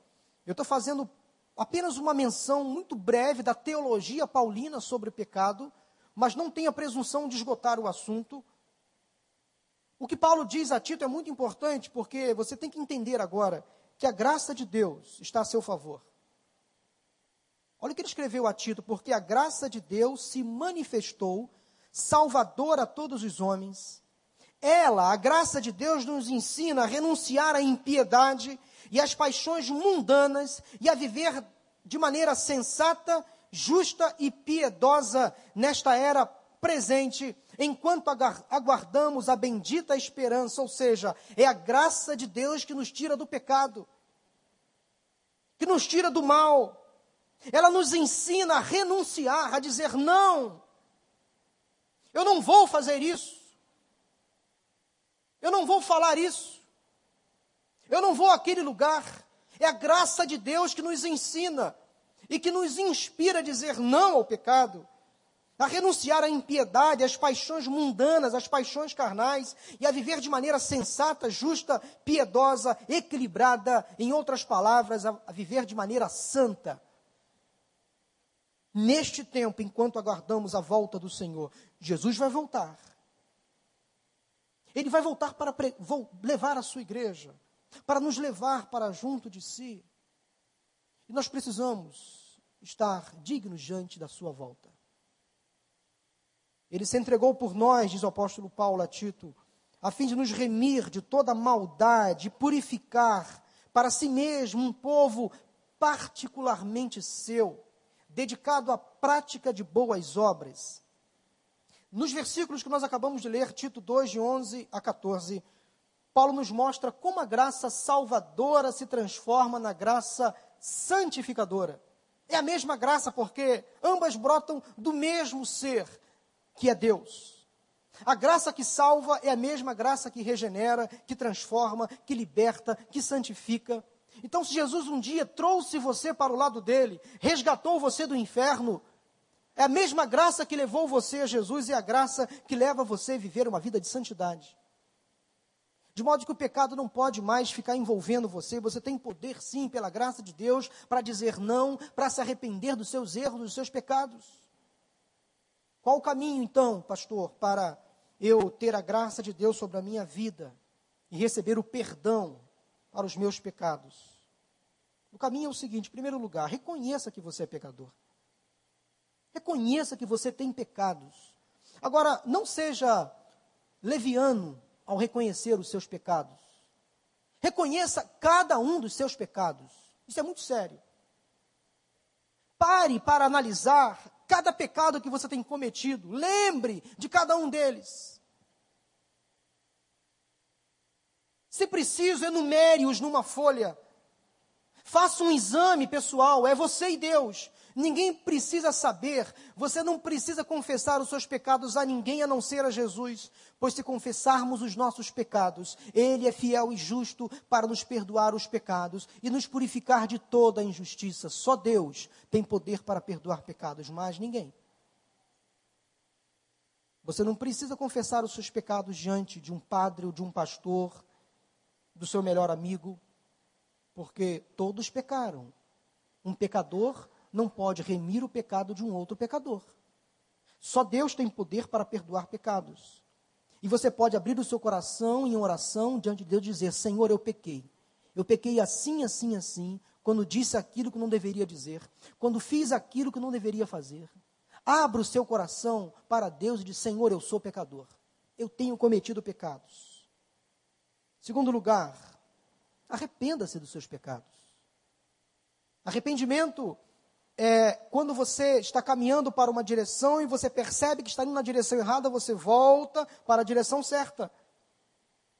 eu estou fazendo apenas uma menção muito breve da teologia paulina sobre o pecado, mas não tem a presunção de esgotar o assunto. O que Paulo diz a Tito é muito importante, porque você tem que entender agora que a graça de Deus está a seu favor. Olha o que ele escreveu a Tito, porque a graça de Deus se manifestou, salvador a todos os homens. Ela, a graça de Deus, nos ensina a renunciar à impiedade e às paixões mundanas e a viver de maneira sensata justa e piedosa nesta era presente, enquanto aguardamos a bendita esperança, ou seja, é a graça de Deus que nos tira do pecado, que nos tira do mal. Ela nos ensina a renunciar, a dizer não. Eu não vou fazer isso. Eu não vou falar isso. Eu não vou àquele lugar. É a graça de Deus que nos ensina e que nos inspira a dizer não ao pecado. A renunciar à impiedade, às paixões mundanas, às paixões carnais, e a viver de maneira sensata, justa, piedosa, equilibrada, em outras palavras, a, viver de maneira santa. Neste tempo, enquanto aguardamos a volta do Senhor, Jesus vai voltar. Ele vai voltar para levar a sua igreja, para nos levar para junto de si. E nós precisamos estar dignos diante da sua volta. Ele se entregou por nós, diz o apóstolo Paulo a Tito, a fim de nos remir de toda maldade, purificar para si mesmo um povo particularmente seu, dedicado à prática de boas obras. Nos versículos que nós acabamos de ler, Tito 2, de 11 a 14, Paulo nos mostra como a graça salvadora se transforma na graça santificadora. É a mesma graça porque ambas brotam do mesmo ser, que é Deus. A graça que salva é a mesma graça que regenera, que transforma, que liberta, que santifica. Então, se Jesus um dia trouxe você para o lado dele, resgatou você do inferno, é a mesma graça que levou você a Jesus e é a graça que leva você a viver uma vida de santidade. De modo que o pecado não pode mais ficar envolvendo você, você tem poder, sim, pela graça de Deus, para dizer não, para se arrepender dos seus erros, dos seus pecados. Qual o caminho, então, pastor, para eu ter a graça de Deus sobre a minha vida e receber o perdão para os meus pecados? O caminho é o seguinte: em primeiro lugar, reconheça que você é pecador. Reconheça que você tem pecados. Agora, não seja leviano ao reconhecer os seus pecados. Reconheça cada um dos seus pecados. Isso é muito sério. Pare para analisar cada pecado que você tem cometido. Lembre de cada um deles. Se preciso, enumere-os numa folha. Faça um exame pessoal, é você e Deus. Ninguém precisa saber, você não precisa confessar os seus pecados a ninguém a não ser a Jesus, pois se confessarmos os nossos pecados, Ele é fiel e justo para nos perdoar os pecados e nos purificar de toda a injustiça. Só Deus tem poder para perdoar pecados, mais ninguém. Você não precisa confessar os seus pecados diante de um padre ou de um pastor, do seu melhor amigo, porque todos pecaram. Um pecador não pode remir o pecado de um outro pecador. Só Deus tem poder para perdoar pecados. E você pode abrir o seu coração em oração diante de Deus e dizer: Senhor, eu pequei. Eu pequei assim, assim, assim, quando disse aquilo que não deveria dizer, quando fiz aquilo que não deveria fazer. Abra o seu coração para Deus e diz: Senhor, eu sou pecador. Eu tenho cometido pecados. Segundo lugar, arrependa-se dos seus pecados. Arrependimento é, quando você está caminhando para uma direção e você percebe que está indo na direção errada, você volta para a direção certa.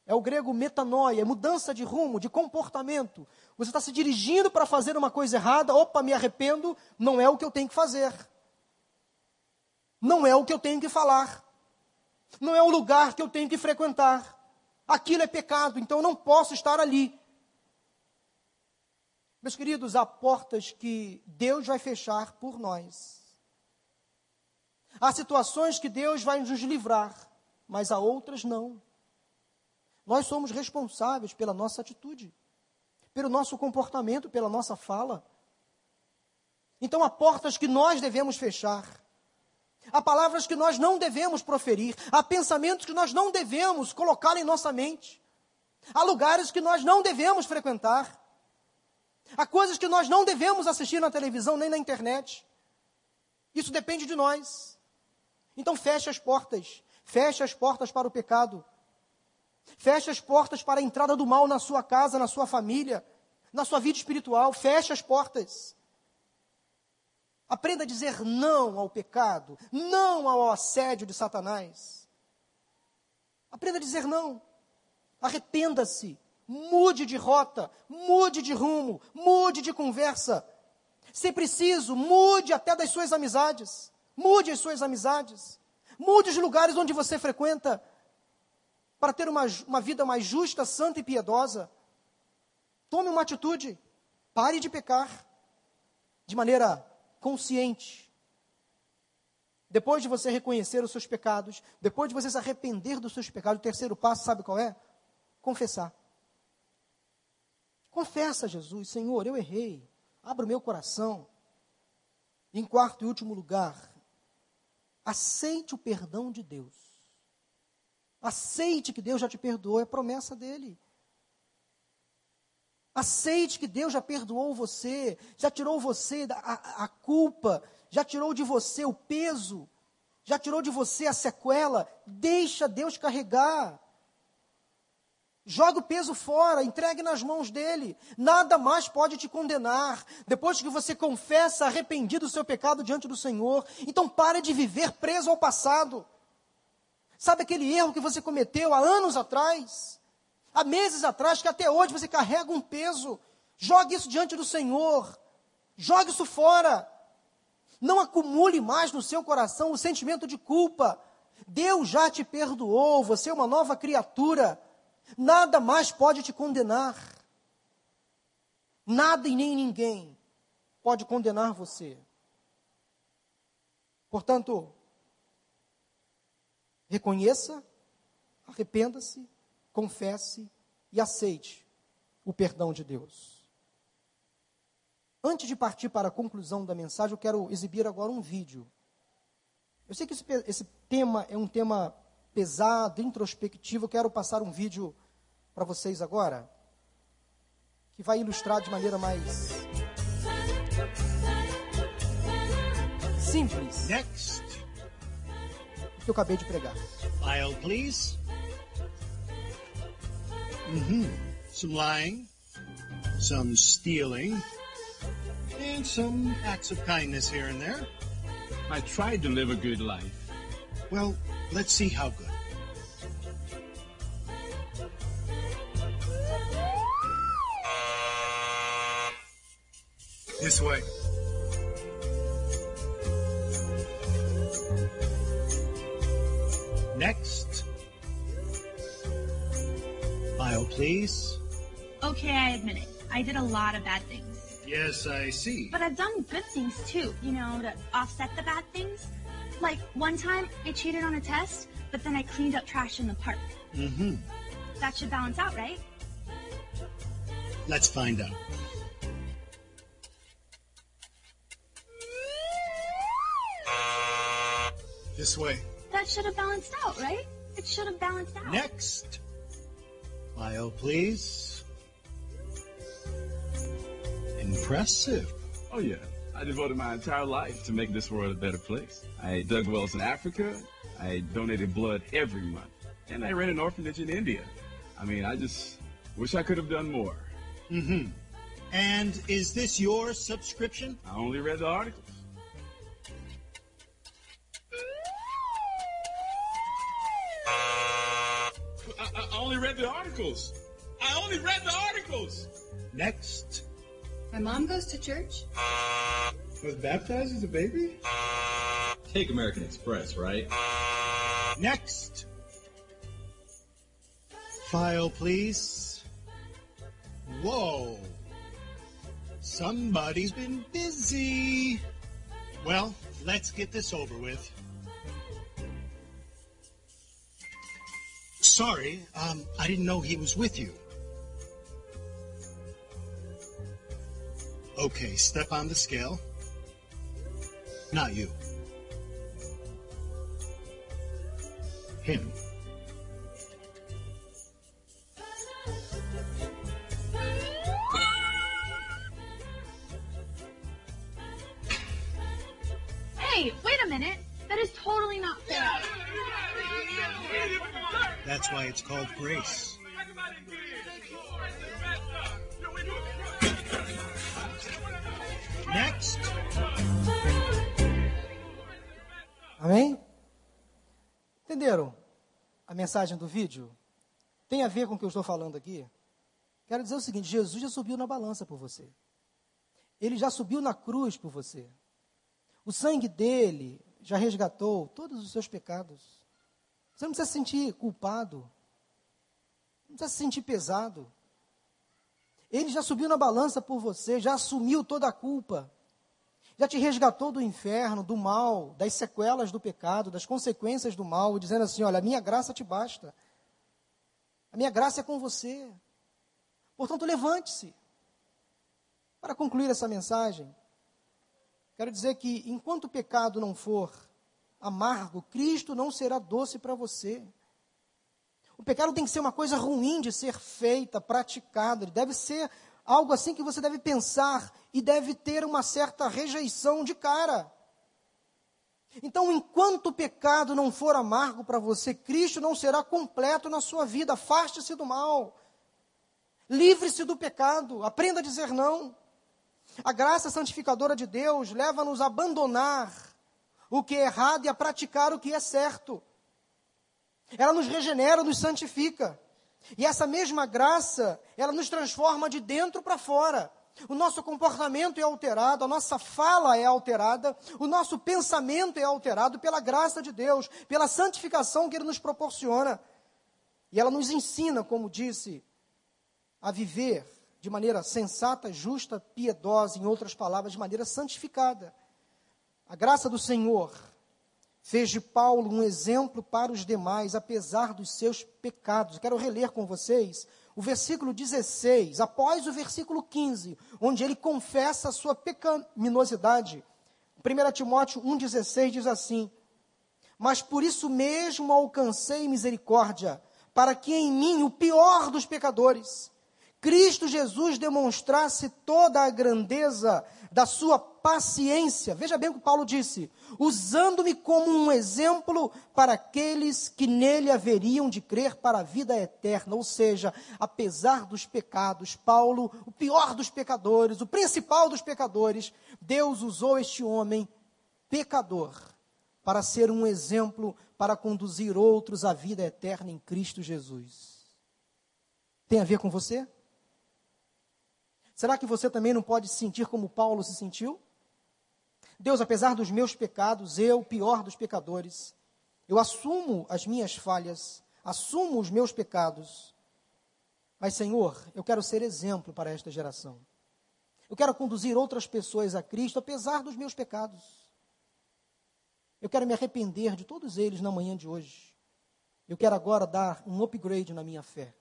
É o grego metanoia, é mudança de rumo, de comportamento. Você está se dirigindo para fazer uma coisa errada, opa, me arrependo, não é o que eu tenho que fazer. Não é o que eu tenho que falar. Não é o lugar que eu tenho que frequentar. Aquilo é pecado, então eu não posso estar ali. Meus queridos, há portas que Deus vai fechar por nós. Há situações que Deus vai nos livrar, mas há outras não. Nós somos responsáveis pela nossa atitude, pelo nosso comportamento, pela nossa fala. Então há portas que nós devemos fechar. Há palavras que nós não devemos proferir. Há pensamentos que nós não devemos colocar em nossa mente. Há lugares que nós não devemos frequentar. Há coisas que nós não devemos assistir na televisão nem na internet. Isso depende de nós. Então feche as portas. Feche as portas para o pecado. Feche as portas para a entrada do mal na sua casa, na sua família, na sua vida espiritual. Feche as portas. Aprenda a dizer não ao pecado, não ao assédio de Satanás. Aprenda a dizer não. Arrependa-se. Mude de rota, mude de rumo, mude de conversa. Se preciso, mude até das suas amizades. Mude as suas amizades. Mude os lugares onde você frequenta para ter uma, uma vida mais justa, santa e piedosa. Tome uma atitude. Pare de pecar de maneira consciente. depois de você reconhecer os seus pecados, depois de você se arrepender dos seus pecados, o terceiro passo, sabe qual é? Confessar. Confessa, Jesus, Senhor, eu errei. Abra o meu coração. Em quarto e último lugar, aceite o perdão de Deus. Aceite que Deus já te perdoou, é promessa dele. Aceite que Deus já perdoou você, já tirou você da, a, a culpa, já tirou de você o peso, já tirou de você a sequela. Deixa Deus carregar. Joga o peso fora, entregue nas mãos dele. Nada mais pode te condenar. Depois que você confessa arrependido do seu pecado diante do Senhor, então pare de viver preso ao passado. Sabe aquele erro que você cometeu há anos atrás? há meses atrás, que até hoje você carrega um peso. Jogue isso diante do Senhor. Jogue isso fora. Não acumule mais no seu coração o sentimento de culpa. Deus já te perdoou, você é uma nova criatura. Nada mais pode te condenar. Nada e nem ninguém pode condenar você. Portanto, reconheça, arrependa-se confesse e aceite o perdão de Deus. Antes de partir para a conclusão da mensagem, eu quero exibir agora um vídeo. Eu sei que esse, esse tema é um tema pesado, introspectivo. Eu quero passar um vídeo para vocês agora, que vai ilustrar de maneira mais simples. Next. O que eu acabei de pregar. File, please. Mm-hmm. Some lying, some stealing, and some acts of kindness here and there. I tried to live a good life. Well, let's see how good. This way. Next. File, please. Okay, I admit it. I did a lot of bad things. Yes, I see. But I've done good things too, you know, to offset the bad things. Like one time I cheated on a test, but then I cleaned up trash in the park. Mm-hmm. That should balance out, right? Let's find out. This way. That should have balanced out, right? It should have balanced out. Next. File, please. Impressive. Oh, yeah. I devoted my entire life to make this world a better place. I dug wells in Africa. I donated blood every month. And I ran an orphanage in India. I mean, I just wish I could have done more. Mm-hmm. And is this your subscription? I only read the articles. I, I only read the articles. I only read the articles. Next. My mom goes to church. Was baptized as a baby? Take American Express, right? Next. File, please. Whoa. Somebody's been busy. Well, let's get this over with. Sorry, um, I didn't know he was with you. Okay, step on the scale. Not you. Him. Hey, wait a minute. That is totally not fair. That's why it's called grace. Amém? Entenderam a mensagem do vídeo? Tem a ver com o que eu estou falando aqui? Quero dizer o seguinte: Jesus já subiu na balança por você. Ele já subiu na cruz por você. O sangue dele já resgatou todos os seus pecados. Você não precisa se sentir culpado. Não precisa se sentir pesado. Ele já subiu na balança por você, já assumiu toda a culpa. Já te resgatou do inferno, do mal, das sequelas do pecado, das consequências do mal, dizendo assim: olha, a minha graça te basta. A minha graça é com você. Portanto, levante-se. Para concluir essa mensagem, quero dizer que enquanto o pecado não for amargo, Cristo não será doce para você. O pecado tem que ser uma coisa ruim de ser feita, praticada. Ele deve ser algo assim que você deve pensar e deve ter uma certa rejeição de cara. Então, enquanto o pecado não for amargo para você, Cristo não será completo na sua vida. Afaste-se do mal. Livre-se do pecado. Aprenda a dizer não. A graça santificadora de Deus leva-nos a abandonar o que é errado e a praticar o que é certo. Ela nos regenera, nos santifica. E essa mesma graça, ela nos transforma de dentro para fora. O nosso comportamento é alterado, a nossa fala é alterada, o nosso pensamento é alterado pela graça de Deus, pela santificação que Ele nos proporciona. E ela nos ensina, como disse, a viver de maneira sensata, justa, piedosa, em outras palavras, de maneira santificada. A graça do Senhor fez de Paulo um exemplo para os demais, apesar dos seus pecados. quero reler com vocês o versículo 16, após o versículo 15, onde ele confessa a sua pecaminosidade. 1 Timóteo 1,16 diz assim: Mas por isso mesmo alcancei misericórdia, para que em mim, o pior dos pecadores, Cristo Jesus demonstrasse toda a grandeza da sua paciência. Veja bem o que Paulo disse: usando-me como um exemplo para aqueles que nele haveriam de crer para a vida eterna. Ou seja, apesar dos pecados, Paulo, o pior dos pecadores, o principal dos pecadores, Deus usou este homem pecador para ser um exemplo para conduzir outros à vida eterna em Cristo Jesus. Tem a ver com você? Será que você também não pode se sentir como Paulo se sentiu? Deus, apesar dos meus pecados, eu, pior dos pecadores, eu assumo as minhas falhas, assumo os meus pecados. Mas, Senhor, eu quero ser exemplo para esta geração. Eu quero conduzir outras pessoas a Cristo, apesar dos meus pecados. Eu quero me arrepender de todos eles na manhã de hoje. Eu quero agora dar um upgrade na minha fé.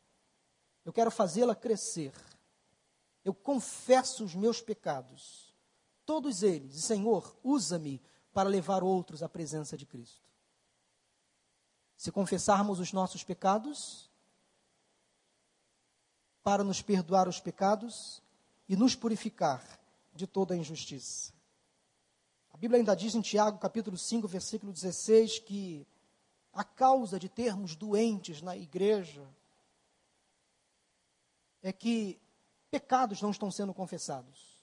Eu quero fazê-la crescer eu confesso os meus pecados, todos eles, e Senhor, usa-me para levar outros à presença de Cristo. Se confessarmos os nossos pecados, para nos perdoar os pecados e nos purificar de toda a injustiça. A Bíblia ainda diz em Tiago, capítulo 5, versículo 16, que a causa de termos doentes na igreja é que pecados não estão sendo confessados.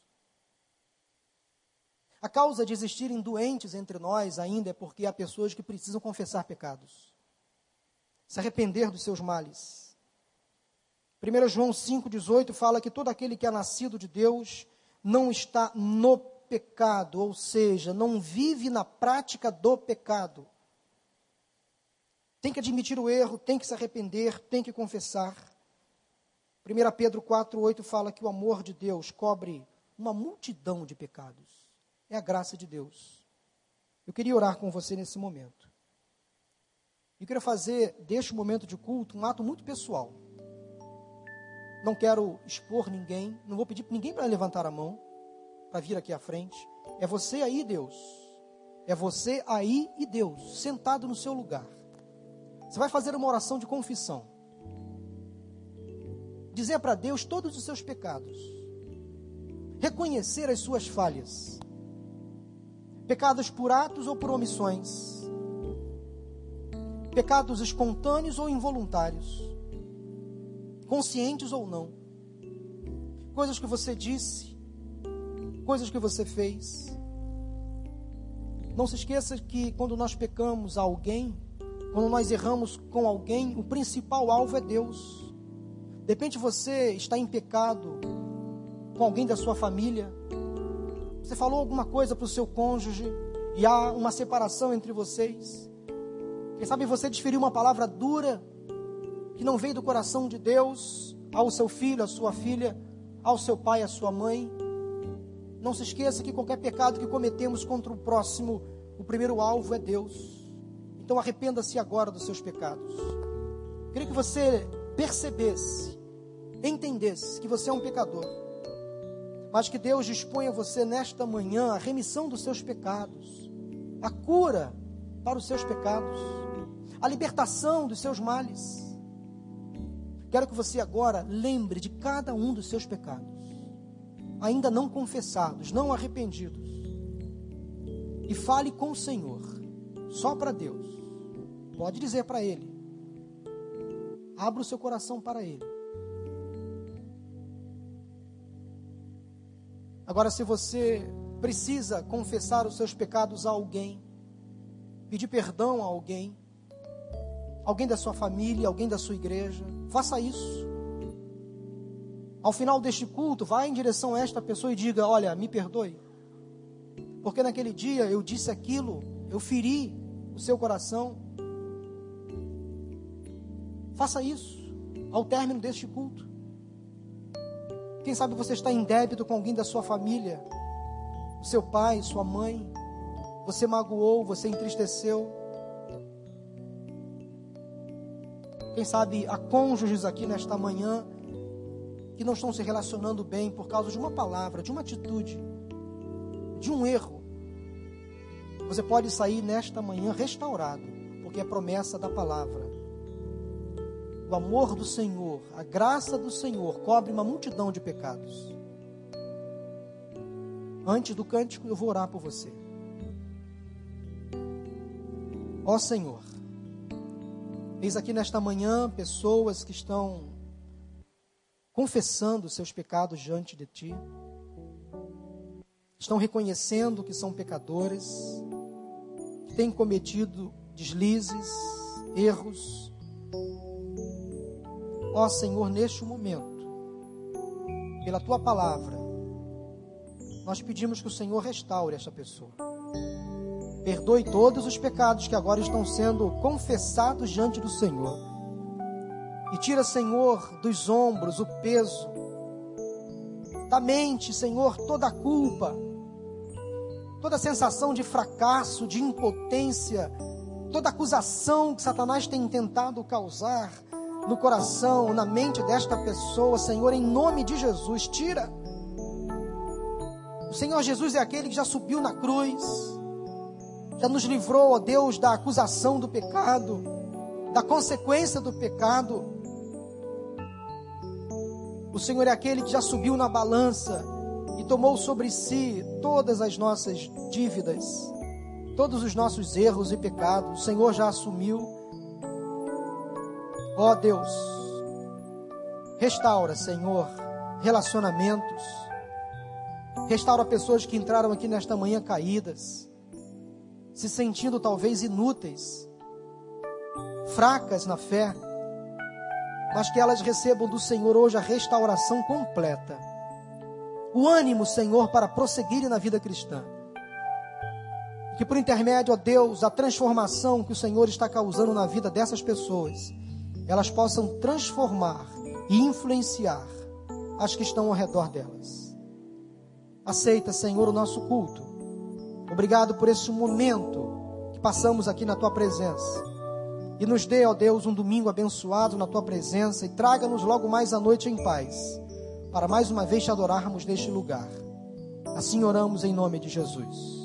A causa de existirem doentes entre nós ainda é porque há pessoas que precisam confessar pecados, se arrepender dos seus males. 1 João 5,18 fala que todo aquele que é nascido de Deus não está no pecado, ou seja, não vive na prática do pecado. Tem que admitir o erro, tem que se arrepender, tem que confessar. 1 Pedro 4,8 fala que o amor de Deus cobre uma multidão de pecados. É a graça de Deus. Eu queria orar com você nesse momento. Eu queria fazer deste momento de culto um ato muito pessoal. Não quero expor ninguém, não vou pedir ninguém para levantar a mão, para vir aqui à frente. É você aí, Deus. É você aí e Deus, sentado no seu lugar. Você vai fazer uma oração de confissão dizer para Deus todos os seus pecados, reconhecer as suas falhas, pecados por atos ou por omissões, pecados espontâneos ou involuntários, conscientes ou não, coisas que você disse, coisas que você fez. Não se esqueça que quando nós pecamos a alguém, quando nós erramos com alguém, o principal alvo é Deus. De repente você está em pecado com alguém da sua família. Você falou alguma coisa para o seu cônjuge e há uma separação entre vocês. Quem sabe você desferiu uma palavra dura que não veio do coração de Deus ao seu filho, à sua filha, ao seu pai, à sua mãe. Não se esqueça que qualquer pecado que cometemos contra o próximo, o primeiro alvo é Deus. Então arrependa-se agora dos seus pecados. Queria que você percebesse, entendesse que você é um pecador, mas que Deus dispõe a você nesta manhã a remissão dos seus pecados, a cura para os seus pecados, a libertação dos seus males. Quero que você agora lembre de cada um dos seus pecados, ainda não confessados, não arrependidos, e fale com o Senhor, só para Deus. Pode dizer para Ele. Abra o seu coração para Ele. Agora, se você precisa confessar os seus pecados a alguém, pedir perdão a alguém, alguém da sua família, alguém da sua igreja, faça isso. Ao final deste culto, vá em direção a esta pessoa e diga: Olha, me perdoe, porque naquele dia eu disse aquilo, eu feri o seu coração. Faça isso ao término deste culto. Quem sabe você está em débito com alguém da sua família, seu pai, sua mãe, você magoou, você entristeceu. Quem sabe há cônjuges aqui nesta manhã que não estão se relacionando bem por causa de uma palavra, de uma atitude, de um erro. Você pode sair nesta manhã restaurado, porque é promessa da palavra. O amor do Senhor, a graça do Senhor cobre uma multidão de pecados. Antes do cântico, eu vou orar por você. Ó Senhor, eis aqui nesta manhã pessoas que estão confessando seus pecados diante de Ti, estão reconhecendo que são pecadores, que têm cometido deslizes, erros, Ó Senhor, neste momento, pela tua palavra, nós pedimos que o Senhor restaure esta pessoa. Perdoe todos os pecados que agora estão sendo confessados diante do Senhor. E tira, Senhor, dos ombros o peso, da mente, Senhor, toda a culpa, toda a sensação de fracasso, de impotência, toda acusação que Satanás tem tentado causar no coração, na mente desta pessoa, Senhor, em nome de Jesus, tira. O Senhor Jesus é aquele que já subiu na cruz, já nos livrou, ó Deus, da acusação do pecado, da consequência do pecado. O Senhor é aquele que já subiu na balança e tomou sobre si todas as nossas dívidas, todos os nossos erros e pecados. O Senhor já assumiu. Ó oh Deus, restaura, Senhor, relacionamentos. Restaura pessoas que entraram aqui nesta manhã caídas, se sentindo talvez inúteis, fracas na fé, mas que elas recebam do Senhor hoje a restauração completa. O ânimo, Senhor, para prosseguirem na vida cristã. Que por intermédio, ó Deus, a transformação que o Senhor está causando na vida dessas pessoas, elas possam transformar e influenciar as que estão ao redor delas. Aceita, Senhor, o nosso culto. Obrigado por esse momento que passamos aqui na tua presença. E nos dê, ó Deus, um domingo abençoado na tua presença e traga-nos logo mais à noite em paz, para mais uma vez te adorarmos neste lugar. Assim oramos em nome de Jesus.